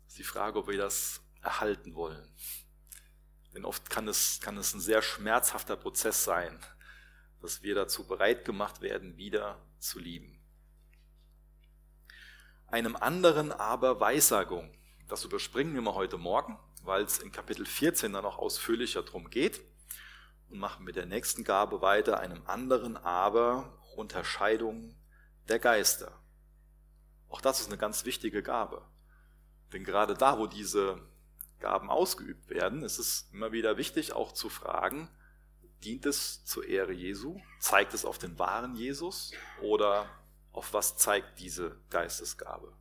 Das ist die Frage, ob wir das erhalten wollen. Denn oft kann es, kann es ein sehr schmerzhafter Prozess sein, dass wir dazu bereit gemacht werden, wieder zu lieben. Einem anderen aber Weissagung. Das überspringen wir mal heute Morgen, weil es in Kapitel 14 dann noch ausführlicher drum geht. Und machen mit der nächsten Gabe weiter, einem anderen aber Unterscheidung der Geister. Auch das ist eine ganz wichtige Gabe. Denn gerade da, wo diese Gaben ausgeübt werden, ist es immer wieder wichtig, auch zu fragen, dient es zur Ehre Jesu? Zeigt es auf den wahren Jesus? Oder auf was zeigt diese Geistesgabe?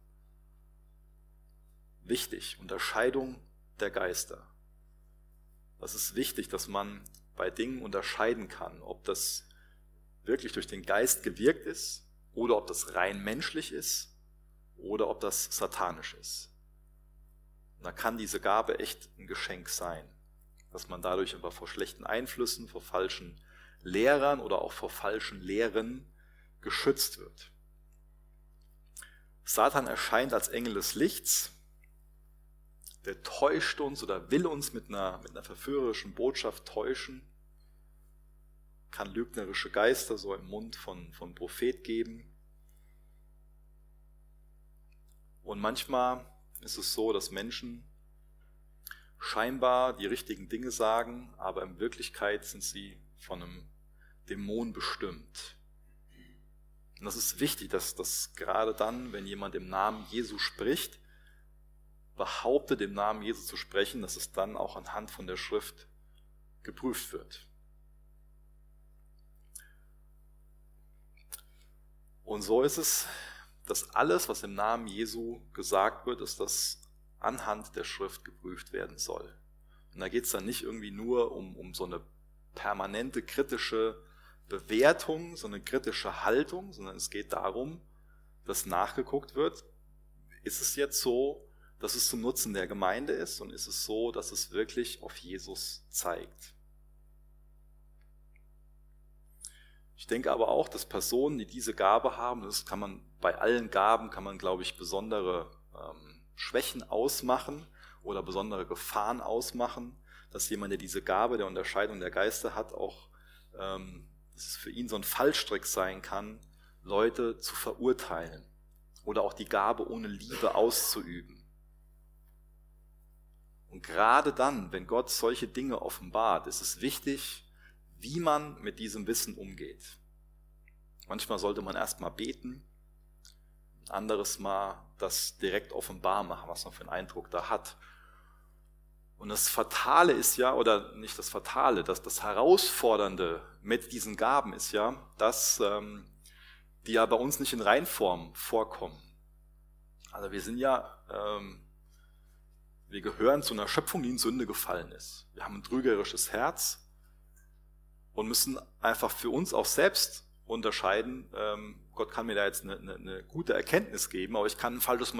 Wichtig, Unterscheidung der Geister. Das ist wichtig, dass man bei Dingen unterscheiden kann, ob das wirklich durch den Geist gewirkt ist oder ob das rein menschlich ist oder ob das satanisch ist. Und da kann diese Gabe echt ein Geschenk sein, dass man dadurch aber vor schlechten Einflüssen, vor falschen Lehrern oder auch vor falschen Lehren geschützt wird. Satan erscheint als Engel des Lichts, der täuscht uns oder will uns mit einer, mit einer verführerischen Botschaft täuschen, kann lügnerische Geister so im Mund von, von Prophet geben. Und manchmal ist es so, dass Menschen scheinbar die richtigen Dinge sagen, aber in Wirklichkeit sind sie von einem Dämon bestimmt. Und das ist wichtig, dass das gerade dann, wenn jemand im Namen Jesu spricht, behauptet, im Namen Jesu zu sprechen, dass es dann auch anhand von der Schrift geprüft wird. Und so ist es, dass alles, was im Namen Jesu gesagt wird, ist, dass anhand der Schrift geprüft werden soll. Und da geht es dann nicht irgendwie nur um, um so eine permanente kritische Bewertung, so eine kritische Haltung, sondern es geht darum, dass nachgeguckt wird, ist es jetzt so, dass es zum Nutzen der Gemeinde ist und ist es so, dass es wirklich auf Jesus zeigt. Ich denke aber auch, dass Personen, die diese Gabe haben, das kann man bei allen Gaben, kann man, glaube ich, besondere ähm, Schwächen ausmachen oder besondere Gefahren ausmachen, dass jemand, der diese Gabe der Unterscheidung der Geister hat, auch, ähm, dass es für ihn so ein Fallstrick sein kann, Leute zu verurteilen oder auch die Gabe ohne Liebe auszuüben. Und gerade dann, wenn Gott solche Dinge offenbart, ist es wichtig, wie man mit diesem Wissen umgeht. Manchmal sollte man erstmal beten, anderes Mal das direkt offenbar machen, was man für einen Eindruck da hat. Und das Fatale ist ja, oder nicht das Fatale, das, das Herausfordernde mit diesen Gaben ist ja, dass ähm, die ja bei uns nicht in Reinform vorkommen. Also wir sind ja ähm, wir gehören zu einer Schöpfung, die in Sünde gefallen ist. Wir haben ein trügerisches Herz und müssen einfach für uns auch selbst unterscheiden. Ähm, Gott kann mir da jetzt eine, eine, eine gute Erkenntnis geben, aber ich kann ein falsches,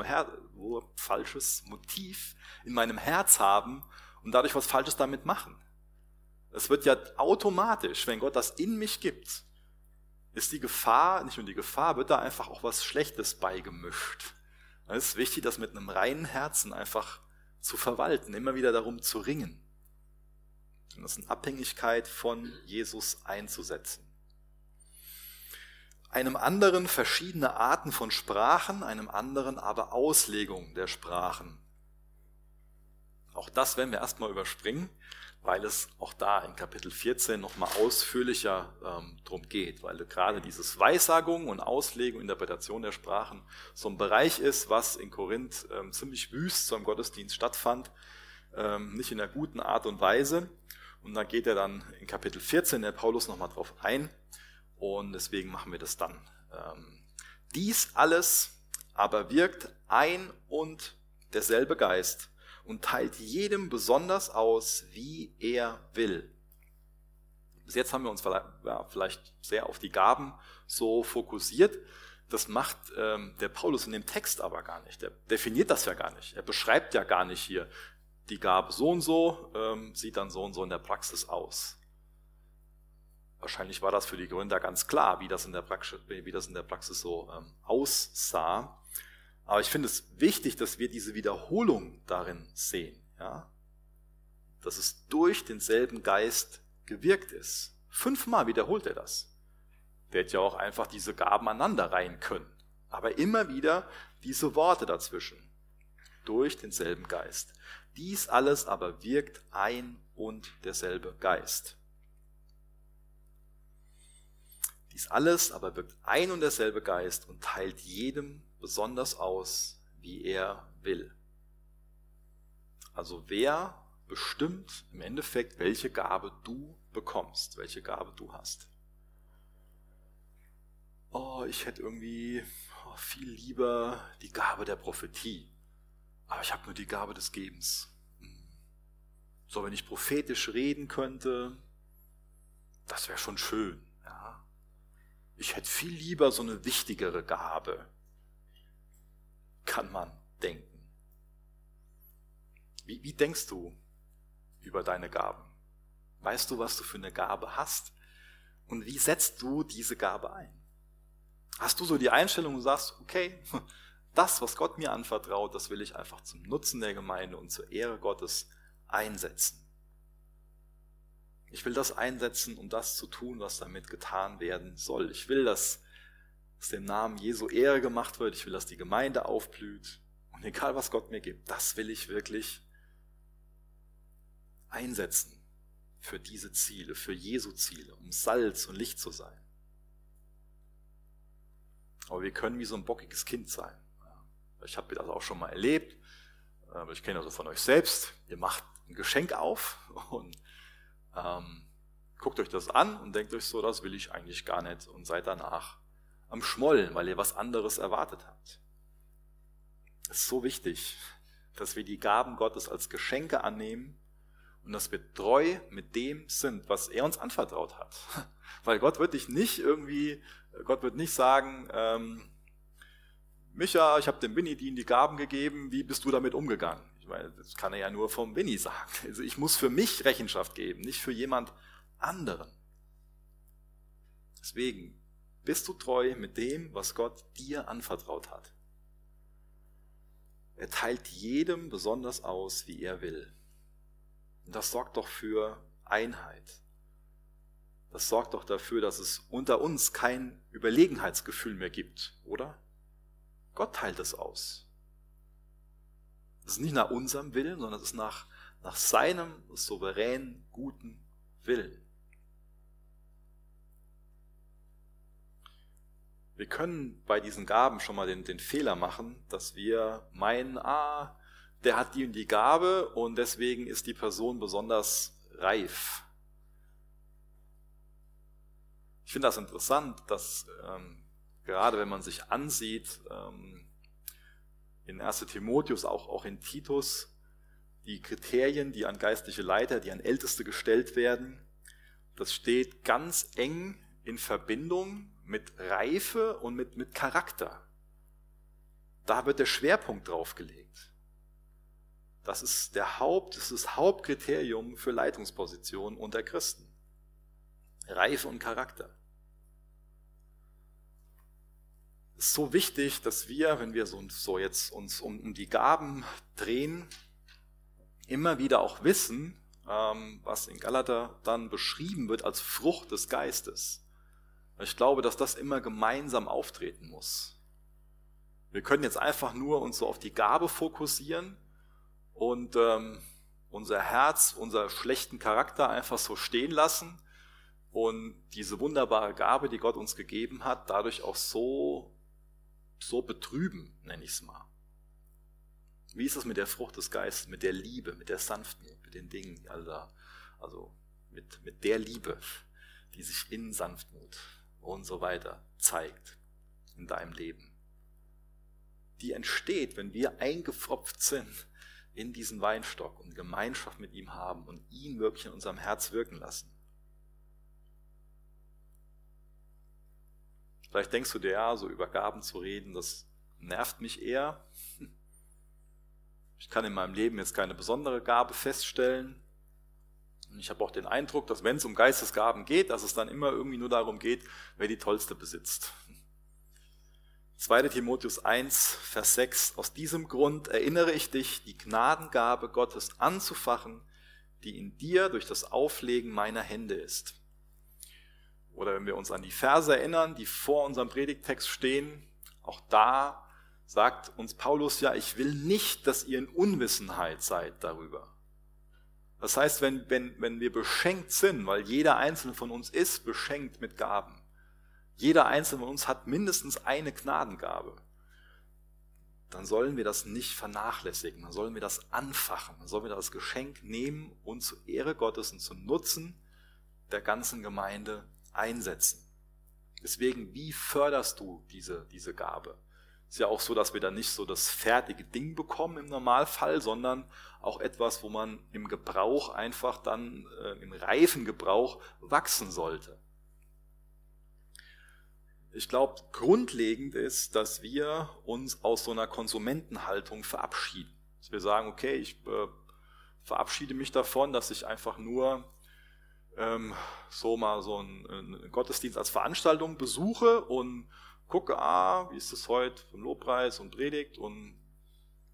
falsches Motiv in meinem Herz haben und dadurch was Falsches damit machen. Es wird ja automatisch, wenn Gott das in mich gibt, ist die Gefahr, nicht nur die Gefahr, wird da einfach auch was Schlechtes beigemischt. Es ist wichtig, dass mit einem reinen Herzen einfach zu verwalten, immer wieder darum zu ringen. Und das in Abhängigkeit von Jesus einzusetzen. Einem anderen verschiedene Arten von Sprachen, einem anderen aber Auslegung der Sprachen. Auch das werden wir erstmal überspringen weil es auch da in Kapitel 14 nochmal ausführlicher ähm, drum geht, weil gerade dieses Weissagung und Auslegung, Interpretation der Sprachen so ein Bereich ist, was in Korinth ähm, ziemlich wüst zum Gottesdienst stattfand, ähm, nicht in einer guten Art und Weise. Und da geht er dann in Kapitel 14 der Paulus nochmal drauf ein und deswegen machen wir das dann. Ähm, dies alles aber wirkt ein und derselbe Geist, und teilt jedem besonders aus, wie er will. Bis jetzt haben wir uns vielleicht sehr auf die Gaben so fokussiert. Das macht ähm, der Paulus in dem Text aber gar nicht. Der definiert das ja gar nicht. Er beschreibt ja gar nicht hier, die Gabe so und so ähm, sieht dann so und so in der Praxis aus. Wahrscheinlich war das für die Gründer ganz klar, wie das in der Praxis, wie das in der Praxis so ähm, aussah. Aber ich finde es wichtig, dass wir diese Wiederholung darin sehen, ja? dass es durch denselben Geist gewirkt ist. Fünfmal wiederholt er das. Der hätte ja auch einfach diese Gaben aneinander reihen können. Aber immer wieder diese Worte dazwischen. Durch denselben Geist. Dies alles aber wirkt ein und derselbe Geist. Dies alles aber wirkt ein und derselbe Geist und teilt jedem besonders aus, wie er will. Also wer bestimmt im Endeffekt, welche Gabe du bekommst, welche Gabe du hast. Oh, ich hätte irgendwie oh, viel lieber die Gabe der Prophetie, aber ich habe nur die Gabe des Gebens. Hm. So, wenn ich prophetisch reden könnte, das wäre schon schön. Ich hätte viel lieber so eine wichtigere Gabe. kann man denken. Wie, wie denkst du über deine Gaben? Weißt du, was du für eine Gabe hast? Und wie setzt du diese Gabe ein? Hast du so die Einstellung und sagst, okay, das, was Gott mir anvertraut, das will ich einfach zum Nutzen der Gemeinde und zur Ehre Gottes einsetzen. Ich will das einsetzen, um das zu tun, was damit getan werden soll. Ich will, dass, dass dem Namen Jesu Ehre gemacht wird. Ich will, dass die Gemeinde aufblüht. Und egal, was Gott mir gibt, das will ich wirklich einsetzen für diese Ziele, für Jesu Ziele, um Salz und Licht zu sein. Aber wir können wie so ein bockiges Kind sein. Ich habe das auch schon mal erlebt. Ich kenne also von euch selbst. Ihr macht ein Geschenk auf und ähm, guckt euch das an und denkt euch so, das will ich eigentlich gar nicht und seid danach am Schmollen, weil ihr was anderes erwartet habt. Es ist so wichtig, dass wir die Gaben Gottes als Geschenke annehmen und dass wir treu mit dem sind, was er uns anvertraut hat. Weil Gott wird dich nicht irgendwie, Gott wird nicht sagen, ähm, Micha, ich habe dem Winnie die Gaben gegeben, wie bist du damit umgegangen? Meine, das kann er ja nur vom Winnie sagen. Also ich muss für mich Rechenschaft geben, nicht für jemand anderen. Deswegen bist du treu mit dem, was Gott dir anvertraut hat. Er teilt jedem besonders aus, wie er will. Und das sorgt doch für Einheit. Das sorgt doch dafür, dass es unter uns kein Überlegenheitsgefühl mehr gibt, oder? Gott teilt es aus. Das ist nicht nach unserem Willen, sondern es ist nach, nach seinem souveränen, guten Willen. Wir können bei diesen Gaben schon mal den, den Fehler machen, dass wir meinen, ah, der hat die und die Gabe und deswegen ist die Person besonders reif. Ich finde das interessant, dass ähm, gerade wenn man sich ansieht, ähm, in 1 Timotheus, auch, auch in Titus, die Kriterien, die an geistliche Leiter, die an Älteste gestellt werden, das steht ganz eng in Verbindung mit Reife und mit, mit Charakter. Da wird der Schwerpunkt drauf gelegt. Das ist der Haupt, das ist das Hauptkriterium für Leitungspositionen unter Christen. Reife und Charakter. Ist so wichtig, dass wir, wenn wir so, so jetzt uns um, die Gaben drehen, immer wieder auch wissen, ähm, was in Galater dann beschrieben wird als Frucht des Geistes. Ich glaube, dass das immer gemeinsam auftreten muss. Wir können jetzt einfach nur uns so auf die Gabe fokussieren und ähm, unser Herz, unser schlechten Charakter einfach so stehen lassen und diese wunderbare Gabe, die Gott uns gegeben hat, dadurch auch so so betrüben, nenne ich es mal. Wie ist es mit der Frucht des Geistes, mit der Liebe, mit der Sanftmut, mit den Dingen, also, also mit, mit der Liebe, die sich in Sanftmut und so weiter zeigt in deinem Leben. Die entsteht, wenn wir eingefropft sind in diesen Weinstock und Gemeinschaft mit ihm haben und ihn wirklich in unserem Herz wirken lassen. Vielleicht denkst du dir, ja, so über Gaben zu reden, das nervt mich eher. Ich kann in meinem Leben jetzt keine besondere Gabe feststellen. Und ich habe auch den Eindruck, dass wenn es um Geistesgaben geht, dass es dann immer irgendwie nur darum geht, wer die tollste besitzt. 2. Timotheus 1, Vers 6. Aus diesem Grund erinnere ich dich, die Gnadengabe Gottes anzufachen, die in dir durch das Auflegen meiner Hände ist. Oder wenn wir uns an die Verse erinnern, die vor unserem Predigtext stehen, auch da sagt uns Paulus ja, ich will nicht, dass ihr in Unwissenheit seid darüber. Das heißt, wenn, wenn, wenn wir beschenkt sind, weil jeder einzelne von uns ist beschenkt mit Gaben, jeder einzelne von uns hat mindestens eine Gnadengabe, dann sollen wir das nicht vernachlässigen, dann sollen wir das anfachen, dann sollen wir das Geschenk nehmen und zur Ehre Gottes und zum Nutzen der ganzen Gemeinde einsetzen. Deswegen, wie förderst du diese, diese Gabe? Ist ja auch so, dass wir dann nicht so das fertige Ding bekommen im Normalfall, sondern auch etwas, wo man im Gebrauch einfach dann, äh, im reifen Gebrauch wachsen sollte. ich glaube, grundlegend ist, dass wir uns aus so einer Konsumentenhaltung verabschieden. Dass wir sagen, okay, ich äh, verabschiede mich davon, dass ich einfach nur ähm, so mal so einen, einen, Gottesdienst als Veranstaltung besuche und gucke, ah, wie ist es heute vom Lobpreis und Predigt und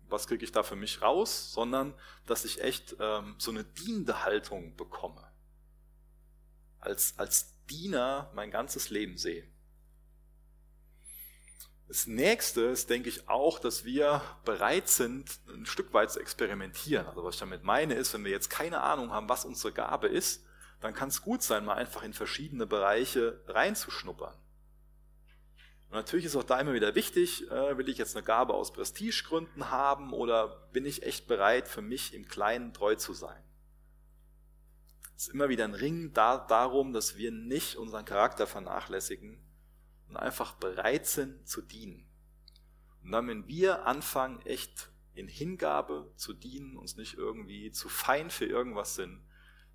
was kriege ich da für mich raus, sondern dass ich echt ähm, so eine dienende Haltung bekomme. Als, als Diener mein ganzes Leben sehe. Das nächste ist, denke ich, auch, dass wir bereit sind, ein Stück weit zu experimentieren. Also was ich damit meine, ist, wenn wir jetzt keine Ahnung haben, was unsere Gabe ist, dann kann es gut sein, mal einfach in verschiedene Bereiche reinzuschnuppern. Und natürlich ist auch da immer wieder wichtig, äh, will ich jetzt eine Gabe aus Prestigegründen haben oder bin ich echt bereit, für mich im Kleinen treu zu sein? Es ist immer wieder ein Ring da, darum, dass wir nicht unseren Charakter vernachlässigen, und einfach bereit sind zu dienen. Und dann, wenn wir anfangen, echt in Hingabe zu dienen, uns nicht irgendwie zu fein für irgendwas sind,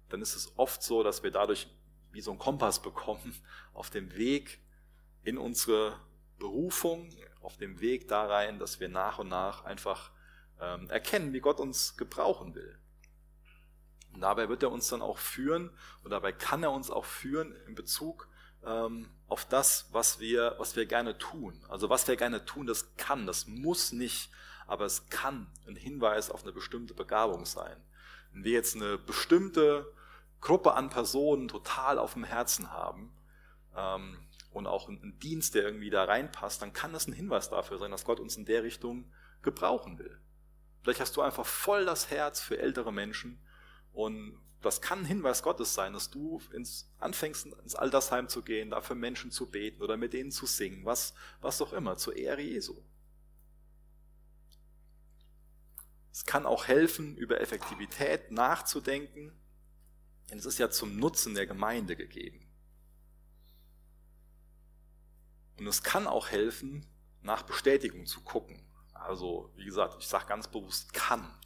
dann ist es oft so, dass wir dadurch wie so einen Kompass bekommen auf dem Weg in unsere Berufung, auf dem Weg da rein, dass wir nach und nach einfach ähm, erkennen, wie Gott uns gebrauchen will. Und dabei wird er uns dann auch führen und dabei kann er uns auch führen in Bezug ähm, auf das, was wir, was wir gerne tun. Also was wir gerne tun, das kann, das muss nicht, aber es kann ein Hinweis auf eine bestimmte Begabung sein. Wenn wir jetzt eine bestimmte Gruppe an Personen total auf dem Herzen haben ähm, und auch einen Dienst, der irgendwie da reinpasst, dann kann das ein Hinweis dafür sein, dass Gott uns in der Richtung gebrauchen will. Vielleicht hast du einfach voll das Herz für ältere Menschen und das kann ein Hinweis Gottes sein, dass du ins, anfängst, ins Altersheim zu gehen, dafür Menschen zu beten oder mit denen zu singen, was, was auch immer, zur Ehre Jesu. Es kann auch helfen, über Effektivität nachzudenken, denn es ist ja zum Nutzen der Gemeinde gegeben. Und es kann auch helfen, nach Bestätigung zu gucken. Also, wie gesagt, ich sage ganz bewusst kann.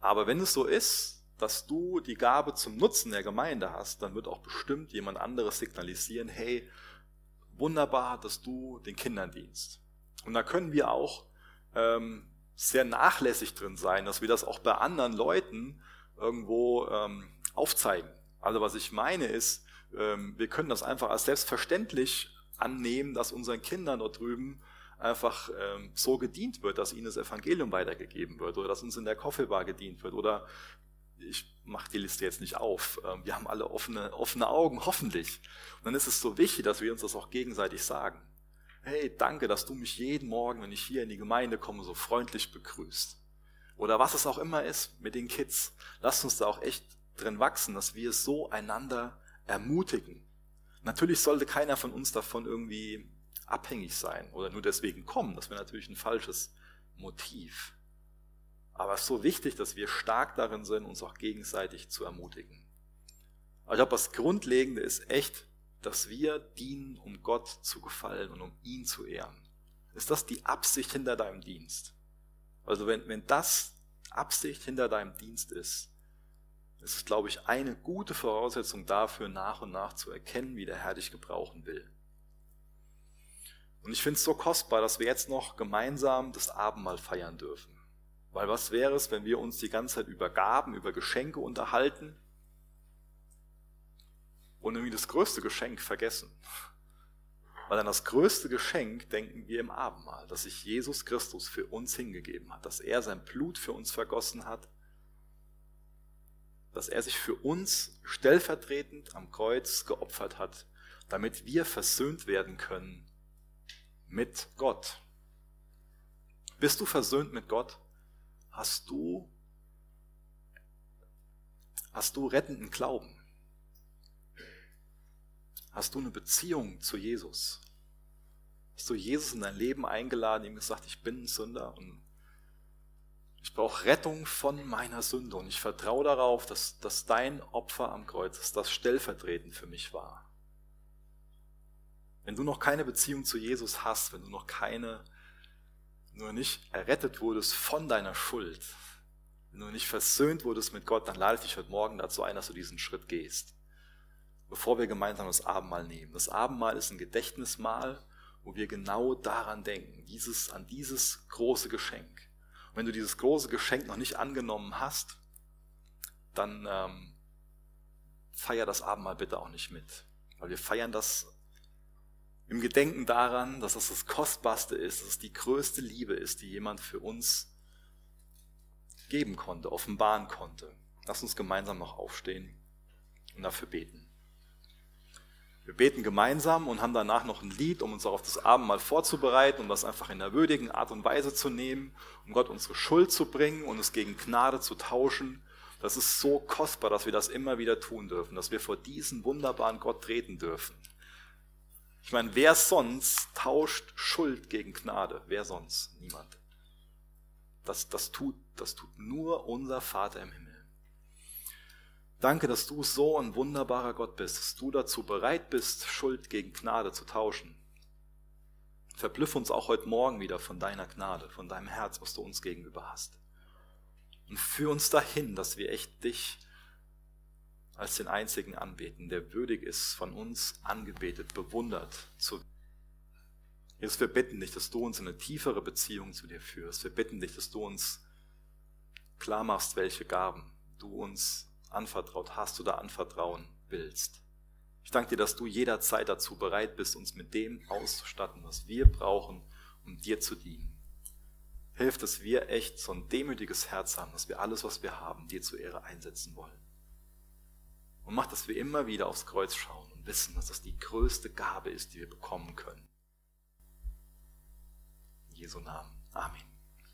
Aber wenn es so ist, dass du die Gabe zum Nutzen der Gemeinde hast, dann wird auch bestimmt jemand anderes signalisieren, hey, wunderbar, dass du den Kindern dienst. Und da können wir auch ähm, sehr nachlässig drin sein, dass wir das auch bei anderen Leuten irgendwo ähm, aufzeigen. Also was ich meine ist, ähm, wir können das einfach als selbstverständlich annehmen, dass unseren Kindern dort drüben einfach ähm, so gedient wird, dass ihnen das Evangelium weitergegeben wird oder dass uns in der Coffeebar gedient wird oder ich mache die Liste jetzt nicht auf. Ähm, wir haben alle offene, offene Augen, hoffentlich. Und dann ist es so wichtig, dass wir uns das auch gegenseitig sagen. Hey, danke, dass du mich jeden Morgen, wenn ich hier in die Gemeinde komme, so freundlich begrüßt. Oder was es auch immer ist mit den Kids. Lasst uns da auch echt drin wachsen, dass wir so einander ermutigen. Natürlich sollte keiner von uns davon irgendwie abhängig sein oder nur deswegen kommen. Das wäre natürlich ein falsches Motiv. Aber es ist so wichtig, dass wir stark darin sind, uns auch gegenseitig zu ermutigen. Aber ich glaube, das Grundlegende ist echt, dass wir dienen, um Gott zu gefallen und um ihn zu ehren. Ist das die Absicht hinter deinem Dienst? Also wenn, wenn das Absicht hinter deinem Dienst ist, ist es, glaube ich, eine gute Voraussetzung dafür, nach und nach zu erkennen, wie der Herr dich gebrauchen will. Und ich finde es so kostbar, dass wir jetzt noch gemeinsam das Abendmahl feiern dürfen. Weil was wäre es, wenn wir uns die ganze Zeit über Gaben, über Geschenke unterhalten und irgendwie das größte Geschenk vergessen? Weil an das größte Geschenk denken wir im Abendmahl, dass sich Jesus Christus für uns hingegeben hat, dass er sein Blut für uns vergossen hat, dass er sich für uns stellvertretend am Kreuz geopfert hat, damit wir versöhnt werden können mit Gott. Bist du versöhnt mit Gott? Hast du, hast du rettenden Glauben? Hast du eine Beziehung zu Jesus? Hast du Jesus in dein Leben eingeladen, ihm gesagt, ich bin ein Sünder und ich brauche Rettung von meiner Sünde und ich vertraue darauf, dass, dass dein Opfer am Kreuz ist, das stellvertretend für mich war. Wenn du noch keine Beziehung zu Jesus hast, wenn du noch keine nur nicht errettet wurdest von deiner Schuld, wenn du nicht versöhnt wurdest mit Gott, dann lade ich dich heute Morgen dazu ein, dass du diesen Schritt gehst. bevor wir gemeinsam das Abendmahl nehmen. Das Abendmahl ist ein Gedächtnismahl, wo wir genau daran denken, dieses, an dieses große Geschenk. Wenn du dieses große Geschenk noch nicht angenommen hast, dann ähm, feier das Abendmahl bitte auch nicht mit. Weil wir feiern das im Gedenken daran, dass es das Kostbarste ist, dass es die größte Liebe ist, die jemand für uns geben konnte, offenbaren konnte. Lass uns gemeinsam noch aufstehen und dafür beten. Wir beten gemeinsam und haben danach noch ein Lied, um uns auch auf das Abendmahl vorzubereiten, um das einfach in einer würdigen Art und Weise zu nehmen, um Gott unsere Schuld zu bringen und es gegen Gnade zu tauschen. Das ist so kostbar, dass wir das immer wieder tun dürfen, dass wir vor diesen wunderbaren Gott treten dürfen. Ich meine, wer sonst tauscht Schuld gegen Gnade? Wer sonst? Niemand. Das, das, tut, das tut nur unser Vater im Himmel. Danke, dass du so ein wunderbarer Gott bist, dass du dazu bereit bist, Schuld gegen Gnade zu tauschen. Verblüff uns auch heute Morgen wieder von deiner Gnade, von deinem Herz, was du uns gegenüber hast. Und führ uns dahin, dass wir echt dich als den einzigen anbeten, der würdig ist, von uns angebetet, bewundert zu werden. Jesus, wir bitten dich, dass du uns in eine tiefere Beziehung zu dir führst. Wir bitten dich, dass du uns klar machst, welche Gaben du uns anvertraut hast oder anvertrauen willst. Ich danke dir, dass du jederzeit dazu bereit bist, uns mit dem auszustatten, was wir brauchen, um dir zu dienen. Hilf, dass wir echt so ein demütiges Herz haben, dass wir alles, was wir haben, dir zur Ehre einsetzen wollen. Und mach, dass wir immer wieder aufs Kreuz schauen und wissen, dass das die größte Gabe ist, die wir bekommen können. In Jesu Namen. Amen.